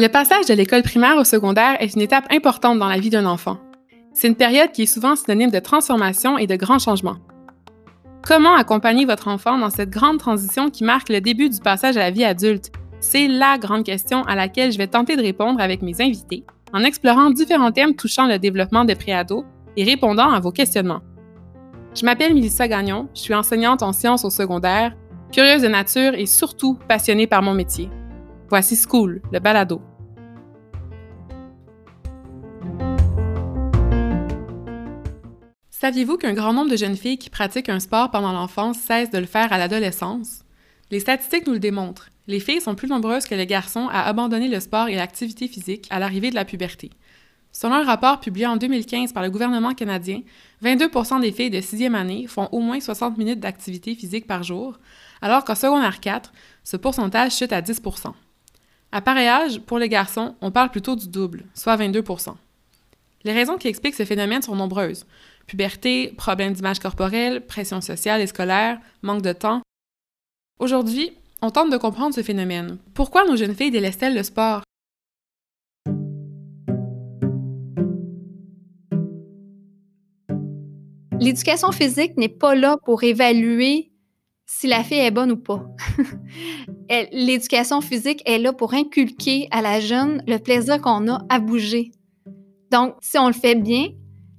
Le passage de l'école primaire au secondaire est une étape importante dans la vie d'un enfant. C'est une période qui est souvent synonyme de transformation et de grands changements. Comment accompagner votre enfant dans cette grande transition qui marque le début du passage à la vie adulte? C'est la grande question à laquelle je vais tenter de répondre avec mes invités en explorant différents thèmes touchant le développement des préados et répondant à vos questionnements. Je m'appelle Melissa Gagnon, je suis enseignante en sciences au secondaire, curieuse de nature et surtout passionnée par mon métier. Voici School, le balado. Saviez-vous qu'un grand nombre de jeunes filles qui pratiquent un sport pendant l'enfance cessent de le faire à l'adolescence? Les statistiques nous le démontrent. Les filles sont plus nombreuses que les garçons à abandonner le sport et l'activité physique à l'arrivée de la puberté. Selon un rapport publié en 2015 par le gouvernement canadien, 22% des filles de sixième année font au moins 60 minutes d'activité physique par jour, alors qu'en secondaire 4, ce pourcentage chute à 10% À pareil âge, pour les garçons, on parle plutôt du double, soit 22% Les raisons qui expliquent ce phénomène sont nombreuses puberté, problèmes d'image corporelle, pression sociale et scolaire, manque de temps. Aujourd'hui, on tente de comprendre ce phénomène. Pourquoi nos jeunes filles délaissent-elles le sport? L'éducation physique n'est pas là pour évaluer si la fille est bonne ou pas. L'éducation physique est là pour inculquer à la jeune le plaisir qu'on a à bouger. Donc, si on le fait bien,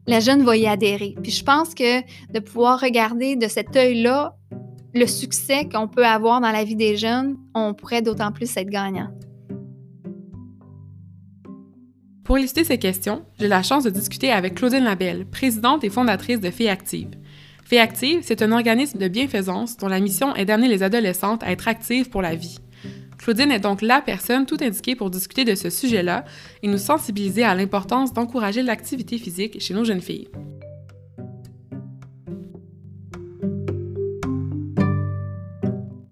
la jeune va y adhérer. Puis je pense que de pouvoir regarder de cet œil-là le succès qu'on peut avoir dans la vie des jeunes, on pourrait d'autant plus être gagnant. Pour lister ces questions, j'ai la chance de discuter avec Claudine Labelle, présidente et fondatrice de Filles Actives. Filles Actives, c'est un organisme de bienfaisance dont la mission est d'amener les adolescentes à être actives pour la vie. Claudine est donc la personne tout indiquée pour discuter de ce sujet-là et nous sensibiliser à l'importance d'encourager l'activité physique chez nos jeunes filles.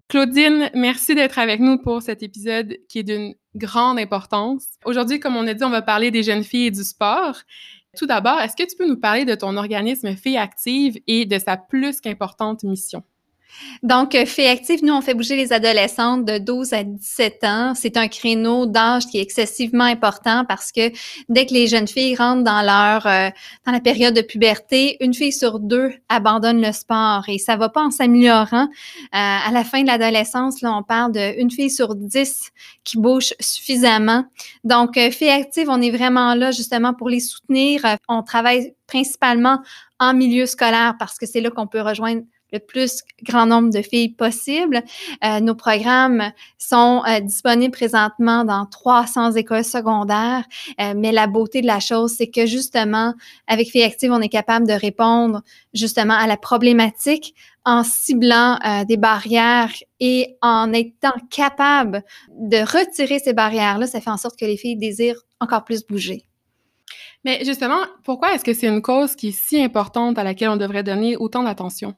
Claudine, merci d'être avec nous pour cet épisode qui est d'une grande importance. Aujourd'hui, comme on a dit, on va parler des jeunes filles et du sport. Tout d'abord, est-ce que tu peux nous parler de ton organisme Filles Active et de sa plus qu'importante mission? Donc, euh, Fait Active, nous, on fait bouger les adolescentes de 12 à 17 ans. C'est un créneau d'âge qui est excessivement important parce que dès que les jeunes filles rentrent dans leur euh, dans la période de puberté, une fille sur deux abandonne le sport et ça va pas en s'améliorant. Euh, à la fin de l'adolescence, là, on parle d'une fille sur 10 qui bouge suffisamment. Donc, Fait Active, on est vraiment là justement pour les soutenir. On travaille principalement en milieu scolaire parce que c'est là qu'on peut rejoindre le plus grand nombre de filles possible. Euh, nos programmes sont euh, disponibles présentement dans 300 écoles secondaires, euh, mais la beauté de la chose, c'est que justement, avec Filles Actives, on est capable de répondre justement à la problématique en ciblant des barrières et en étant capable de retirer ces barrières-là, ça fait en sorte que les filles désirent encore plus bouger. Mais justement, pourquoi est-ce que c'est une cause qui est si importante à laquelle on devrait donner autant d'attention?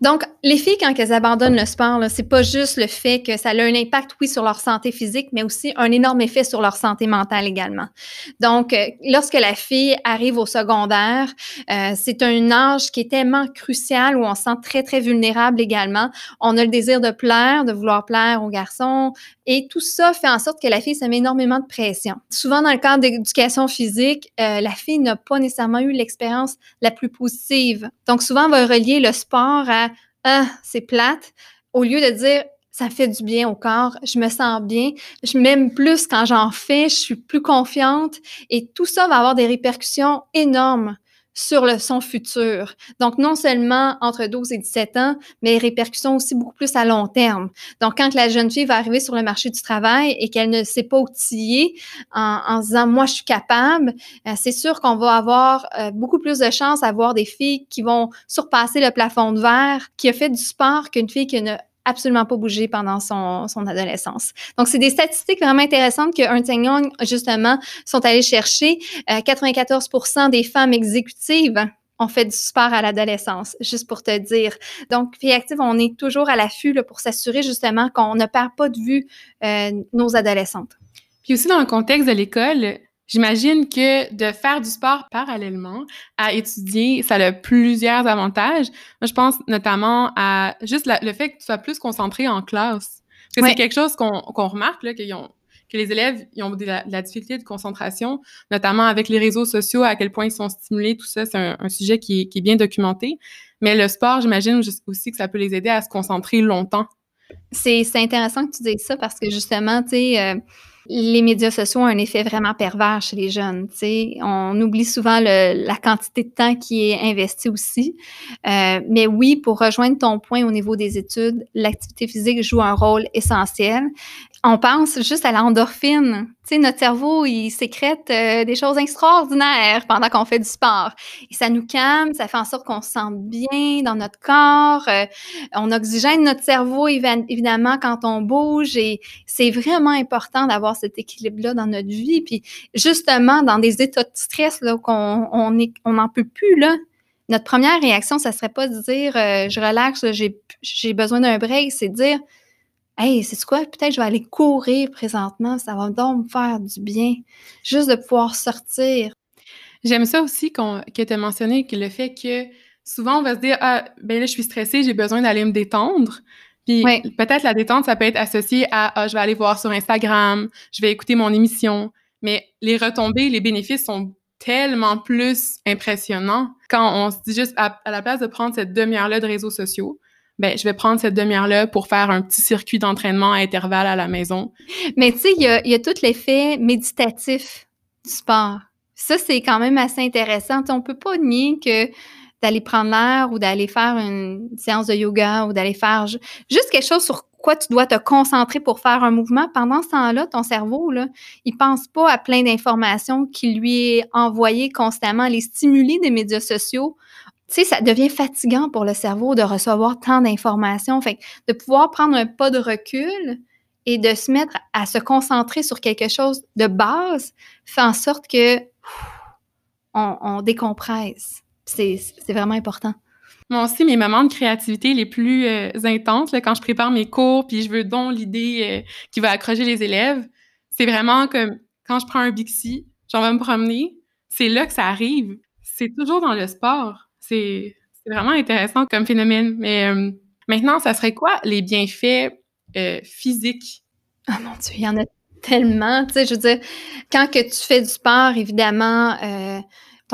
Donc, les filles, quand elles abandonnent le sport, c'est pas juste le fait que ça a un impact, oui, sur leur santé physique, mais aussi un énorme effet sur leur santé mentale également. Donc, euh, lorsque la fille arrive au secondaire, euh, c'est un âge qui est tellement crucial où on se sent très, très vulnérable également. On a le désir de plaire, de vouloir plaire aux garçons, et tout ça fait en sorte que la fille se met énormément de pression. Souvent, dans le cadre d'éducation physique, euh, la fille n'a pas nécessairement eu l'expérience la plus positive. Donc, souvent, on va relier le sport à Ah, c'est plate, au lieu de dire ça fait du bien au corps, je me sens bien, je m'aime plus quand j'en fais, je suis plus confiante et tout ça va avoir des répercussions énormes sur le son futur. Donc, non seulement entre 12 et 17 ans, mais répercussions aussi beaucoup plus à long terme. Donc, quand la jeune fille va arriver sur le marché du travail et qu'elle ne sait pas outiller en, en disant, moi, je suis capable, euh, c'est sûr qu'on va avoir euh, beaucoup plus de chances à avoir des filles qui vont surpasser le plafond de verre, qui a fait du sport qu'une fille qui ne absolument pas bougé pendant son, son adolescence. Donc, c'est des statistiques vraiment intéressantes que Ernst Young, justement, sont allés chercher. 94% euh, des femmes exécutives ont fait du sport à l'adolescence, juste pour te dire. Donc, Vie Active, on est toujours à l'affût pour s'assurer justement qu'on ne perd pas de vue euh, nos adolescentes. Puis aussi, dans le contexte de l'école, J'imagine que de faire du sport parallèlement à étudier, ça a plusieurs avantages. Moi, je pense notamment à juste le fait que tu sois plus concentré en classe. Parce que c'est quelque chose qu'on remarque, là, qu'ils ont, que les élèves ils ont de la, difficulté de concentration, notamment avec les réseaux sociaux, à quel point ils sont stimulés, tout ça, c'est un, sujet qui, qui, est bien documenté. Mais le sport, j'imagine aussi que ça peut les aider à se concentrer longtemps. C'est intéressant que tu dises ça parce que justement, tu sais, euh, les médias sociaux ont un effet vraiment pervers chez les jeunes. sais. On oublie souvent la quantité de temps qui est investi aussi. Euh, mais oui, pour rejoindre ton point au niveau des études, l'activité physique joue un rôle essentiel on pense juste à l'endorphine. Tu notre cerveau, il sécrète euh, des choses extraordinaires pendant qu'on fait du sport. Et ça nous calme, ça fait en sorte qu'on se sent bien dans notre corps. Euh, on oxygène notre cerveau, évidemment, quand on bouge. Et c'est vraiment important d'avoir cet équilibre-là dans notre vie. Puis, justement, dans des états de stress, là, on n'en peut plus, notre première réaction, ça serait pas de dire euh, je relaxe, j'ai besoin d'un break, c'est de dire Hey, c'est quoi? Peut-être je vais aller courir présentement, ça va donc me faire du bien. Juste de pouvoir sortir. J'aime ça aussi que tu as mentionné que le fait que souvent on va se dire Ah, ben là, je suis stressée, j'ai besoin d'aller me détendre. Puis peut-être la détente, ça peut être associé à Ah, je vais aller voir sur Instagram, je vais écouter mon émission. Mais les retombées, les bénéfices sont tellement plus impressionnants quand on se dit juste à la place de prendre cette demi-heure-là de réseaux sociaux, ben je vais prendre cette demi-heure-là pour faire un petit circuit d'entraînement à intervalles à la maison. Mais tu sais, il y a, tout l'effet méditatif du sport. Ça, c'est quand même assez intéressant. On on peut pas nier que d'aller prendre l'air ou d'aller faire une séance de yoga ou d'aller faire juste quelque chose sur quoi tu dois te concentrer pour faire un mouvement. Pendant ce temps-là, ton cerveau, là, il pense pas à plein d'informations qui lui est envoyées constamment. Les stimuli des médias sociaux tu sais, ça devient fatigant pour le cerveau de recevoir tant d'informations. Fait de pouvoir prendre un pas de recul et de se mettre à se concentrer sur quelque chose de base fait en sorte que on, décompresse. C'est vraiment important. Moi aussi, mes moments de créativité les plus euh, intenses, quand je prépare mes cours, puis je veux donc l'idée euh, qui va accrocher les élèves, c'est vraiment comme quand je prends un Bixi, j'en vais me promener, c'est là que ça arrive. C'est toujours dans le sport. C'est vraiment intéressant comme phénomène. Mais euh, maintenant, ça serait quoi les bienfaits euh, physiques? Oh mon Dieu, il y en a tellement. Tu sais, je veux dire, quand que tu fais du sport, évidemment, euh,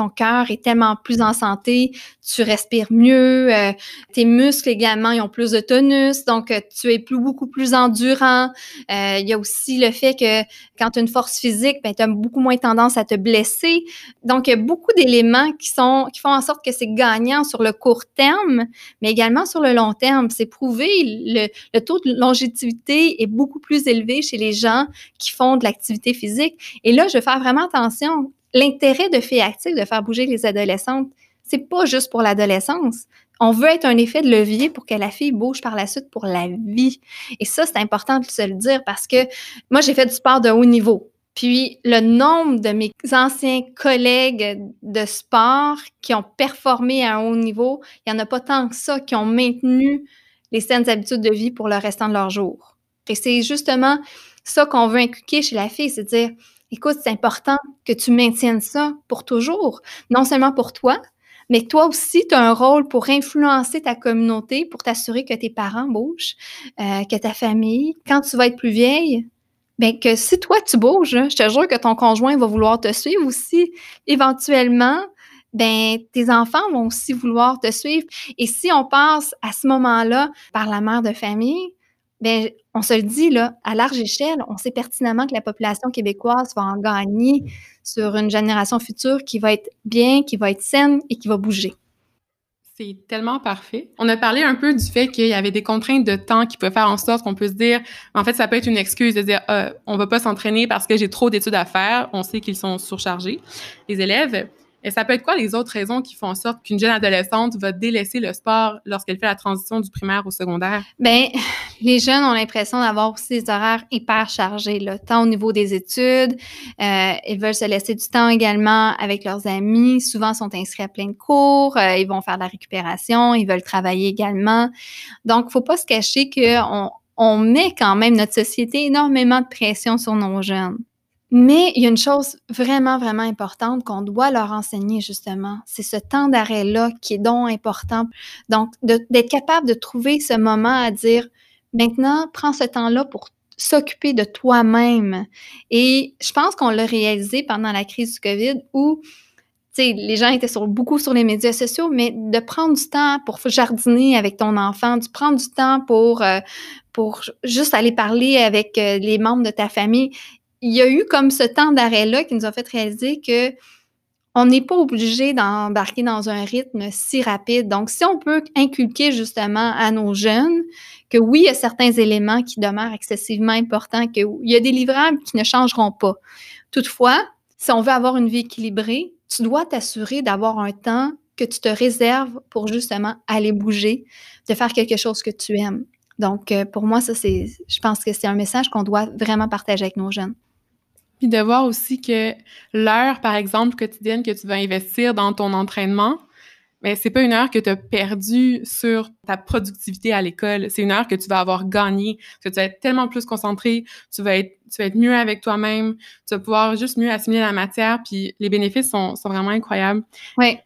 ton cœur est tellement plus en santé, tu respires mieux, euh, tes muscles également, ils ont plus de tonus, donc euh, tu es beaucoup plus endurant. Euh, il y a aussi le fait que quand tu as une force physique, ben, tu as beaucoup moins tendance à te blesser. Donc, il y a beaucoup d'éléments qui, sont, qui font en sorte que c'est gagnant sur le court terme, mais également sur le long terme. C'est prouvé, le, le taux de longévité est beaucoup plus élevé chez les gens qui font de l'activité physique. Et là, je vais faire vraiment attention l'intérêt de Filles Actives de faire bouger les adolescentes, c'est pas juste pour l'adolescence. On veut être un effet de levier pour que la fille bouge par la suite pour la vie. Et ça, c'est important de se le dire parce que moi, j'ai fait du sport de haut niveau. Puis le nombre de mes anciens collègues de sport qui ont performé à un haut niveau, il n'y en a pas tant que ça qui ont maintenu les saines habitudes de vie pour le restant de leur jour. Et c'est justement ça qu'on veut inculquer chez la fille, c'est dire écoute, c'est important que tu maintiennes ça pour toujours, non seulement pour toi, mais toi aussi, tu as un rôle pour influencer ta communauté, pour t'assurer que tes parents bougent, euh, que ta famille, quand tu vas être plus vieille, bien que si toi tu bouges, je te jure que ton conjoint va vouloir te suivre aussi. Éventuellement, ben tes enfants vont aussi vouloir te suivre. Et si on passe à ce moment-là par la mère de famille, ben on se le dit, là, à large échelle, on sait pertinemment que la population québécoise va en gagner sur une génération future qui va être bien, qui va être saine et qui va bouger. C'est tellement parfait. On a parlé un peu du fait qu'il y avait des contraintes de temps qui peuvent faire en sorte qu'on peut se dire, en fait, ça peut être une excuse de dire, euh, on va pas s'entraîner parce que j'ai trop d'études à faire. On sait qu'ils sont surchargés, les élèves. Et ça peut être quoi les autres raisons qui font en sorte qu'une jeune adolescente va délaisser le sport lorsqu'elle fait la transition du primaire au secondaire? Bien, les jeunes ont l'impression d'avoir aussi des horaires hyper chargés, là, tant au niveau des études. Euh, ils veulent se laisser du temps également avec leurs amis. Souvent, sont inscrits à plein de cours. Euh, ils vont faire de la récupération. Ils veulent travailler également. Donc, il faut pas se cacher qu'on on met quand même notre société énormément de pression sur nos jeunes Mais il y a une chose vraiment, vraiment importante qu'on doit leur enseigner justement, c'est ce temps d'arrêt-là qui est donc important. Donc, d'être capable de trouver ce moment à dire, maintenant, prends ce temps-là pour s'occuper de toi-même. Et je pense qu'on l'a réalisé pendant la crise du COVID où sais, les gens étaient sur, beaucoup sur les médias sociaux, mais de prendre du temps pour jardiner avec ton enfant, de prendre du temps pour, euh, pour juste aller parler avec euh, les membres de ta famille. Il y a eu comme ce temps d'arrêt-là qui nous a fait réaliser que on n'est pas obligé d'embarquer dans un rythme si rapide. Donc, si on peut inculquer justement à nos jeunes que oui, il y a certains éléments qui demeurent excessivement importants, qu'il y a des livrables qui ne changeront pas. Toutefois, si on veut avoir une vie équilibrée, tu dois t'assurer d'avoir un temps que tu te réserves pour justement aller bouger, de faire quelque chose que tu aimes. Donc, euh, pour moi, ça, c'est, je pense que c'est un message qu'on doit vraiment partager avec nos jeunes. Puis de voir aussi que l'heure, par exemple, quotidienne que tu vas investir dans ton entraînement, mais c'est pas une heure que tu as perdue sur ta productivité à l'école. C'est une heure que tu vas avoir gagnée, que tu vas être tellement plus concentré, tu vas être, tu vas être mieux avec toi-même, tu vas pouvoir juste mieux assimiler la matière, puis les bénéfices sont, sont vraiment incroyables. Oui.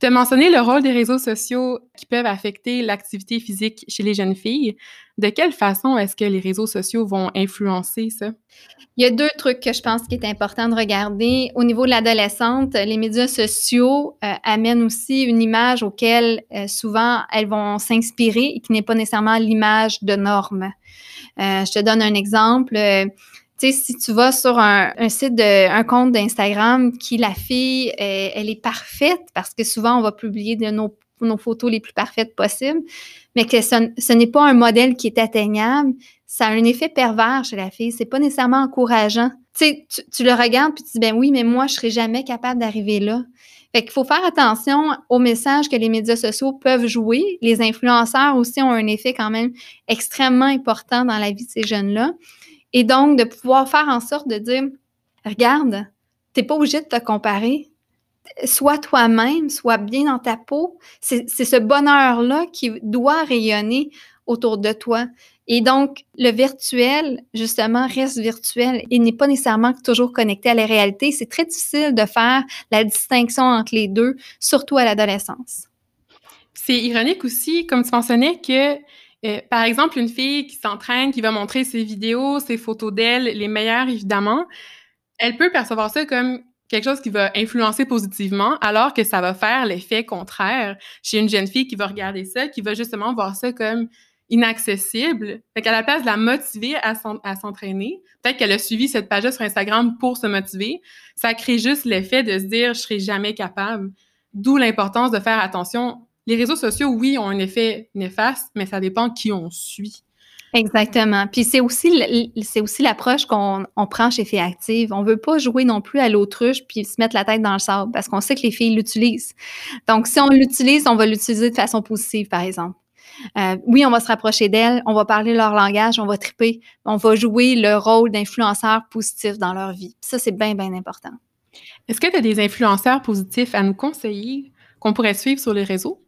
Tu as mentionné le rôle des réseaux sociaux qui peuvent affecter l'activité physique chez les jeunes filles. De quelle façon est-ce que les réseaux sociaux vont influencer ça? Il y a deux trucs que je pense qu'il est important de regarder. Au niveau de l'adolescente, les médias sociaux euh, amènent aussi une image auquel euh, souvent elles vont s'inspirer et qui n'est pas nécessairement l'image de normes. Euh, je te donne un exemple sais, si tu vas sur un, site de un compte d'Instagram qui la fille, elle, est parfaite parce que souvent on va publier nos, photos les plus parfaites possibles, mais que ce, n'est pas un modèle qui est atteignable, ça a un effet pervers chez la fille. C'est pas nécessairement encourageant. Tu tu, le regardes puis tu dis ben oui, mais moi je serais jamais capable d'arriver là. Fait qu'il faut faire attention aux messages que les médias sociaux peuvent jouer. Les influenceurs aussi ont un effet quand même extrêmement important dans la vie de ces jeunes-là. Et donc, de pouvoir faire en sorte de dire, regarde, tu n'es pas obligé de te comparer. Sois toi-même, sois bien dans ta peau. C'est ce bonheur-là qui doit rayonner autour de toi. Et donc, le virtuel, justement, reste virtuel et n'est pas nécessairement toujours connecté à la réalité. C'est très difficile de faire la distinction entre les deux, surtout à l'adolescence. C'est ironique aussi, comme tu mentionnais, que euh, par exemple, une fille qui s'entraîne, qui va montrer ses vidéos, ses photos d'elle, les meilleures évidemment, elle peut percevoir ça comme quelque chose qui va influencer positivement, alors que ça va faire l'effet contraire chez une jeune fille qui va regarder ça, qui va justement voir ça comme inaccessible. Fait qu'à la place de la motiver à s'entraîner, peut-être qu'elle a suivi cette page sur Instagram pour se motiver, ça crée juste l'effet de se dire je serai jamais capable. D'où l'importance de faire attention les réseaux sociaux, oui, ont un effet néfaste, mais ça dépend qui on suit. Exactement. Puis c'est aussi c'est aussi l'approche qu'on prend chez Filles Active. On veut pas jouer non plus à l'autruche puis se mettre la tête dans le sable parce qu'on sait que les filles l'utilisent. Donc si on l'utilise, on va l'utiliser de façon positive, par exemple. Euh, oui, on va se rapprocher d'elles, on va parler leur langage, on va triper, on va jouer le rôle d'influenceur positif dans leur vie. ça, c'est bien, bien important. Est-ce que tu as des influenceurs positifs à nous conseiller qu'on pourrait suivre sur les réseaux?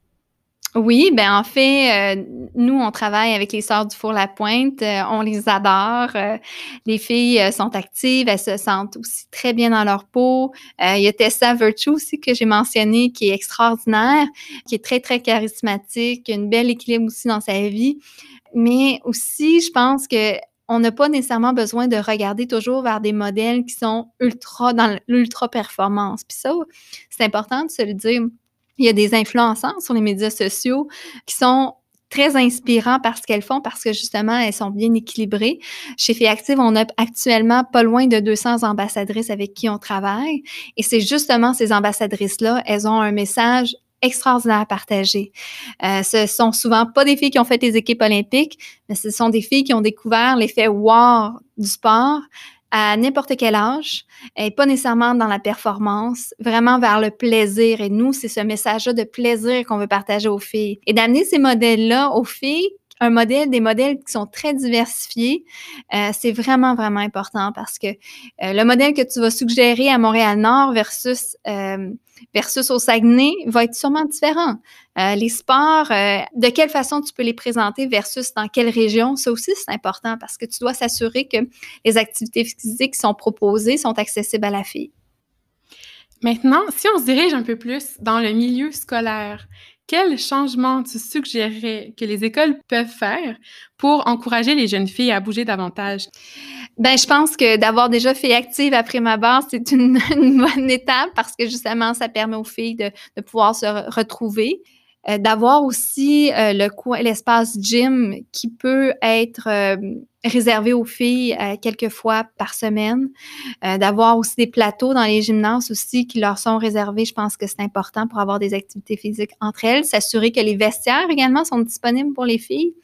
Oui, ben en fait, euh, nous, on travaille avec les Sœurs du Four-la-Pointe. Euh, on les adore. Euh, les filles sont actives, elles se sentent aussi très bien dans leur peau. il y a Tessa Virtue aussi que j'ai mentionné, qui est extraordinaire, qui est très, très charismatique, qui a une belle équilibre aussi dans sa vie. Mais aussi, je pense que on n'a pas nécessairement besoin de regarder toujours vers des modèles qui sont ultra dans l'ultra performance. Puis ça, c'est important de se le dire il y a des influenceurs sur les médias sociaux qui sont très inspirants par ce qu'elles font parce que justement, elles sont bien équilibrées. Chez Active, on a actuellement pas loin de 200 ambassadrices avec qui on travaille. Et c'est justement ces ambassadrices-là, elles ont un message extraordinaire à partager. Euh, ce sont souvent pas des filles qui ont fait des équipes olympiques, mais ce sont des filles qui ont découvert l'effet wow du sport, à n'importe quel âge, et pas nécessairement dans la performance, vraiment vers le plaisir. Et nous, c'est ce message-là de plaisir qu'on veut partager aux filles. Et d'amener ces modèles-là aux filles un modèle, des modèles qui sont très diversifiés, euh, c'est vraiment, vraiment important parce que euh, le modèle que tu vas suggérer à Montréal-Nord versus, euh, versus au Saguenay va être sûrement différent. les sports, de quelle façon tu peux les présenter versus dans quelle région, ça aussi, c'est important parce que tu dois s'assurer que les activités physiques qui sont proposées sont accessibles à la fille. Maintenant, si on se dirige un peu plus dans le milieu scolaire, quels changements tu suggérerais que les écoles peuvent faire pour encourager les jeunes filles à bouger davantage? Ben, je pense que d'avoir déjà fait active après ma barre, c'est une, bonne étape parce que justement, ça permet aux filles de, de pouvoir se retrouver. Euh, d'avoir aussi euh, le l'espace gym qui peut être euh, réservé aux filles quelques fois par semaine, d'avoir aussi des plateaux dans les gymnases aussi qui leur sont réservés. Je pense que c'est important pour avoir des activités physiques entre elles. S'assurer que les vestiaires également sont disponibles pour les filles.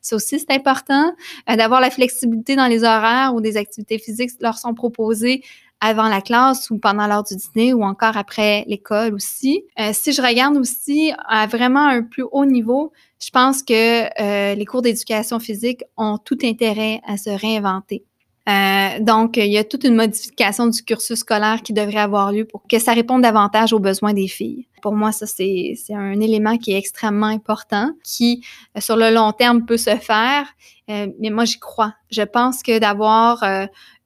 Ça aussi, c'est important. d'avoir la flexibilité dans les horaires où des activités physiques leur sont proposées avant la classe ou pendant l'heure du dîner ou encore après l'école aussi. Euh, si je regarde aussi à vraiment un plus haut niveau, je pense que euh, les cours d'éducation physique ont tout intérêt à se réinventer. Euh, donc, il y a toute une modification du cursus scolaire qui devrait avoir lieu pour que ça réponde davantage aux besoins des filles. Pour moi, ça, c'est un élément qui est extrêmement important, qui, euh, sur le long terme, peut se faire. Euh, mais moi, j'y crois. Je pense que d'avoir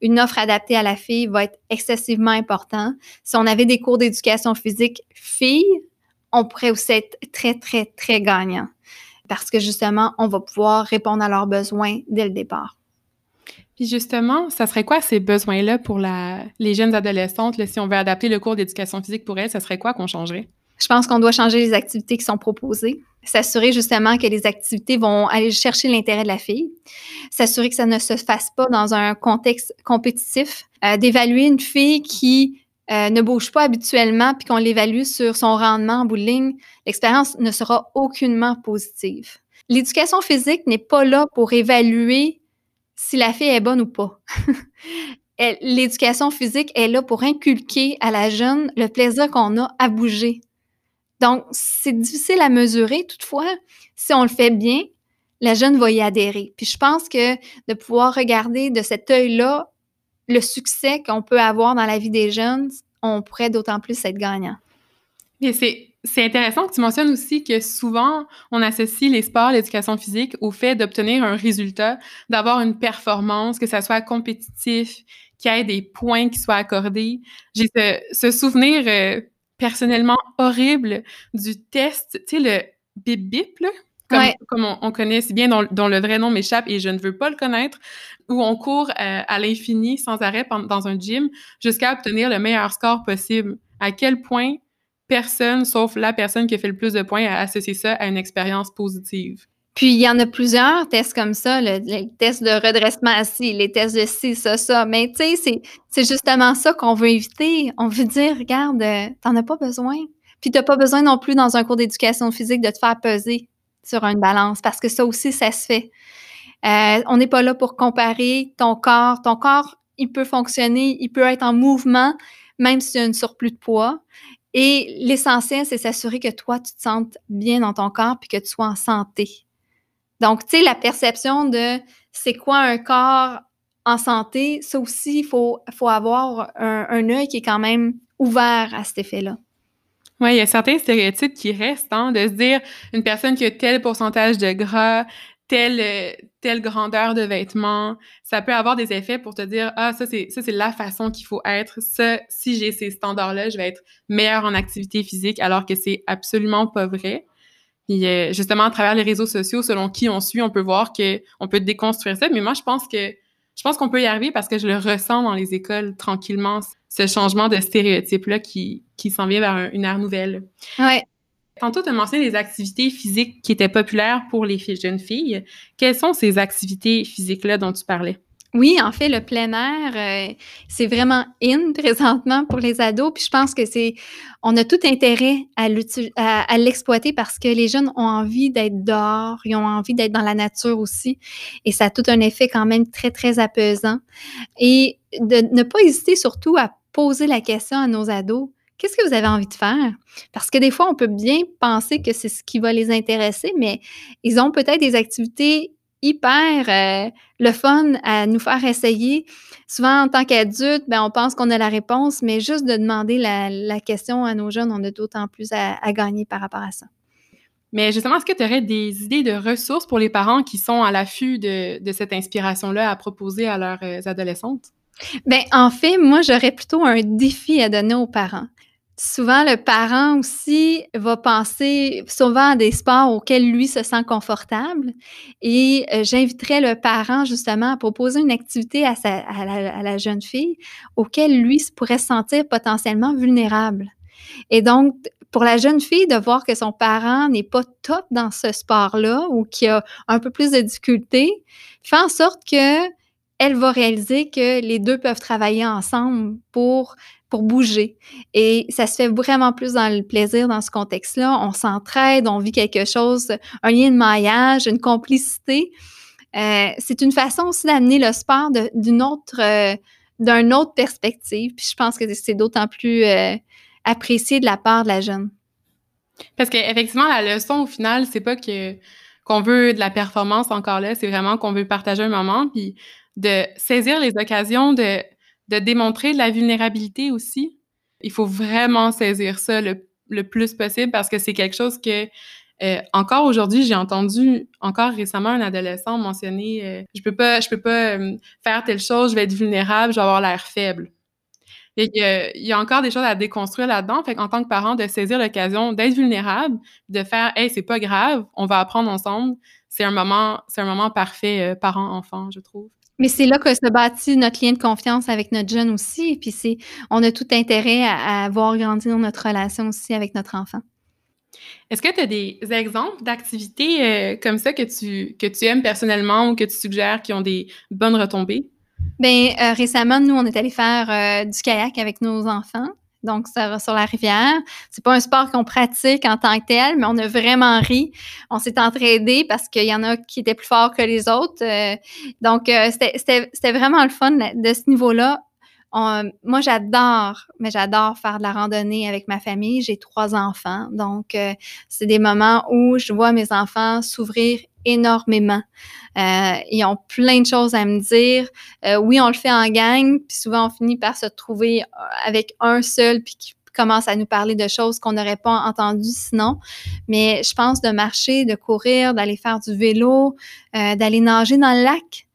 une offre adaptée à la fille va être excessivement important. Si on avait des cours d'éducation physique filles, on pourrait aussi être très, très, très gagnant. Parce que justement, on va pouvoir répondre à leurs besoins dès le départ. Justement, ça serait quoi ces besoins-là pour les jeunes adolescentes? si on veut adapter le cours d'éducation physique pour elles, ça serait quoi qu'on changerait? Je pense qu'on doit changer les activités qui sont proposées, s'assurer justement que les activités vont aller chercher l'intérêt de la fille, s'assurer que ça ne se fasse pas dans un contexte compétitif, euh, d'évaluer une fille qui euh, ne bouge pas habituellement puis qu'on l'évalue sur son rendement en bout l'expérience ne sera aucunement positive. L'éducation physique n'est pas là pour évaluer si la fille est bonne ou pas. L'éducation physique est là pour inculquer à la jeune le plaisir qu'on a à bouger. Donc, c'est difficile à mesurer, toutefois, si on le fait bien, la jeune va y adhérer. Puis je pense que de pouvoir regarder de cet œil-là le succès qu'on peut avoir dans la vie des jeunes, on pourrait d'autant plus être gagnant. Et c'est c'est intéressant que tu mentionnes aussi que souvent, on associe les sports, l'éducation physique au fait d'obtenir un résultat, d'avoir une performance, que ça soit compétitif, qu'il y ait des points qui soient accordés. J'ai ce, souvenir euh, personnellement horrible du test, tu sais, le bip-bip, là, comme, on, connaît si bien, dont, le vrai nom m'échappe et je ne veux pas le connaître, où on court euh, à l'infini sans arrêt dans un gym jusqu'à obtenir le meilleur score possible. À quel point personne, sauf la personne qui a fait le plus de points, a associé ça à une expérience positive. Puis, il y en a plusieurs tests comme ça, le, les tests de redressement assis, les tests de ci, ça, ça. Mais tu sais, c'est justement ça qu'on veut éviter. On veut dire, regarde, euh, t'en as pas besoin. Puis, t'as pas besoin non plus dans un cours d'éducation physique de te faire peser sur une balance parce que ça aussi, ça se fait. Euh, on n'est pas là pour comparer ton corps. Ton corps, il peut fonctionner, il peut être en mouvement, même s'il y a une surplus de poids. Et l'essentiel, c'est s'assurer que toi, tu te sentes bien dans ton corps puis que tu sois en santé. Donc, tu sais, la perception de c'est quoi un corps en santé, ça aussi, il faut, faut avoir un, œil qui est quand même ouvert à cet effet-là. Oui, il y a certains stéréotypes qui restent, hein, de se dire une personne qui a tel pourcentage de gras, telle, euh, telle grandeur de vêtements. Ça peut avoir des effets pour te dire, ah, ça, c'est, ça, c'est la façon qu'il faut être. Ça, si j'ai ces standards-là, je vais être meilleur en activité physique, alors que c'est absolument pas vrai. Puis, euh, justement, à travers les réseaux sociaux, selon qui on suit, on peut voir que on peut déconstruire ça. Mais moi, je pense que, je pense qu'on peut y arriver parce que je le ressens dans les écoles tranquillement, ce changement de stéréotype-là qui, qui s'en vient vers une ère nouvelle. Ouais. Tantôt, tu as mentionné les activités physiques qui étaient populaires pour les jeunes filles. Quelles sont ces activités physiques-là dont tu parlais? Oui, en fait, le plein air, euh, c'est vraiment in présentement pour les ados. Puis je pense que c'est, on a tout intérêt à, à, l'exploiter parce que les jeunes ont envie d'être dehors, ils ont envie d'être dans la nature aussi. Et ça a tout un effet quand même très, très apaisant. Et de ne pas hésiter surtout à poser la question à nos ados qu'est-ce que vous avez envie de faire? Parce que des fois, on peut bien penser que c'est ce qui va les intéresser, mais ils ont peut-être des activités hyper euh, le fun à nous faire essayer. Souvent, en tant qu'adulte, ben, on pense qu'on a la réponse, mais juste de demander la, question à nos jeunes, on a d'autant plus à, gagner par rapport à ça. Mais justement, est-ce que tu aurais des idées de ressources pour les parents qui sont à l'affût de, de cette inspiration-là à proposer à leurs euh, adolescentes? Bien, en fait, moi, j'aurais plutôt un défi à donner aux parents. Souvent, le parent aussi va penser souvent à des sports auxquels lui se sent confortable. Et euh, j'inviterais le parent justement à proposer une activité à, la, jeune fille auquel lui pourrait se sentir potentiellement vulnérable. Et donc, pour la jeune fille, de voir que son parent n'est pas top dans ce sport-là ou qu'il a un peu plus de difficultés, fait en sorte que elle va réaliser que les deux peuvent travailler ensemble pour pour bouger. Et ça se fait vraiment plus dans le plaisir dans ce contexte-là. On s'entraide, on vit quelque chose, un lien de maillage, une complicité. Euh, c'est une façon aussi d'amener le sport d'une autre, euh, autre perspective. Puis je pense que c'est d'autant plus euh, apprécié de la part de la jeune. Parce qu'effectivement, la leçon au final, c'est pas que qu'on veut de la performance encore là, c'est vraiment qu'on veut partager un moment, puis de saisir les occasions de de démontrer de la vulnérabilité aussi. Il faut vraiment saisir ça le, plus possible parce que c'est quelque chose que euh, encore aujourd'hui, j'ai entendu encore récemment un adolescent mentionner euh, je peux pas je peux pas euh, faire telle chose, je vais être vulnérable, je vais avoir l'air faible. Et il y a encore des choses à déconstruire là-dedans. Fait qu'en tant que parent, de saisir l'occasion d'être vulnérable, de faire Hey, c'est pas grave, on va apprendre ensemble. C'est un moment, c'est un moment parfait parent-enfant, je trouve. Mais c'est là que se bâtit notre lien de confiance avec notre jeune aussi. Et puis, c'est, on a tout intérêt à, voir grandir notre relation aussi avec notre enfant. Est-ce que tu as des exemples d'activités euh, comme ça que tu, que tu aimes personnellement ou que tu suggères qui ont des bonnes retombées? Bien, euh, récemment, nous, on est allé faire euh, du kayak avec nos enfants donc sur la rivière. C'est pas un sport qu'on pratique en tant que tel, mais on a vraiment ri. On s'est entraidés parce qu'il y en a qui étaient plus forts que les autres. Euh, donc, euh, c'était vraiment le fun de ce niveau-là. moi, j'adore, mais j'adore faire de la randonnée avec ma famille. J'ai trois enfants, donc euh, c'est des moments où je vois mes enfants s'ouvrir énormément. Euh, ils ont plein de choses à me dire. Euh, oui, on le fait en gang, puis souvent on finit par se trouver euh, avec un seul, puis qui commence à nous parler de choses qu'on n'aurait pas entendues sinon. Mais je pense de marcher, de courir, d'aller faire du vélo, d'aller nager dans le lac.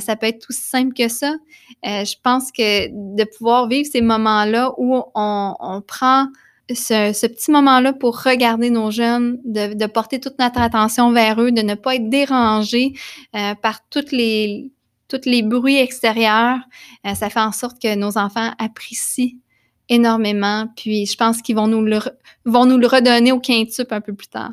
ça peut être aussi simple que ça. je pense que de pouvoir vivre ces moments-là où on, on prend ce, petit moment-là pour regarder nos jeunes, de, porter toute notre attention vers eux, de ne pas être dérangé euh, par toutes les, toutes les bruits extérieurs, euh, ça fait en sorte que nos enfants apprécient énormément. Puis je pense qu'ils vont nous le, vont nous le redonner au quintuple un peu plus tard.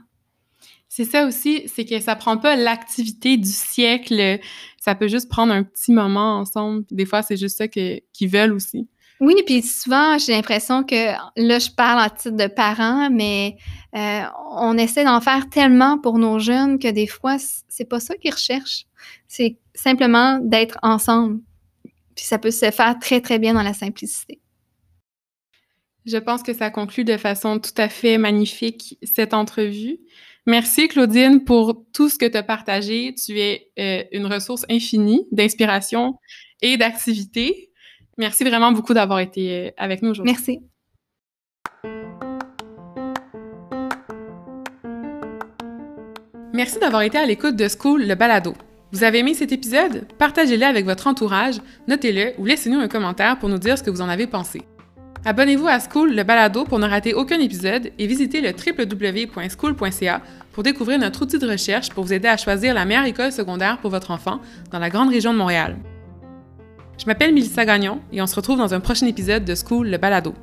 C'est ça aussi, c'est que ça prend pas l'activité du siècle. Ça peut juste prendre un petit moment ensemble. Des fois, c'est juste ça qu'ils veulent aussi. Oui, puis souvent, j'ai l'impression que là, je parle en titre de parents, mais euh, on essaie d'en faire tellement pour nos jeunes que des fois, c'est pas ça qu'ils recherchent. C'est simplement d'être ensemble. Puis ça peut se faire très, très bien dans la simplicité. Je pense que ça conclut de façon tout à fait magnifique cette entrevue. Merci Claudine pour tout ce que tu as partagé. Tu es euh, une ressource infinie d'inspiration et d'activité. Merci vraiment beaucoup d'avoir été euh, avec nous aujourd'hui. Merci. Merci d'avoir été à l'écoute de School le balado. Vous avez aimé cet épisode? Partagez-le avec votre entourage, notez-le ou laissez-nous un commentaire pour nous dire ce que vous en avez pensé. Abonnez-vous à School le balado pour ne rater aucun épisode et visitez le www.school.ca pour découvrir notre outil de recherche pour vous aider à choisir la meilleure école secondaire pour votre enfant dans la grande région de Montréal. Je m'appelle Mélissa Gagnon et on se retrouve dans un prochain épisode de School le balado.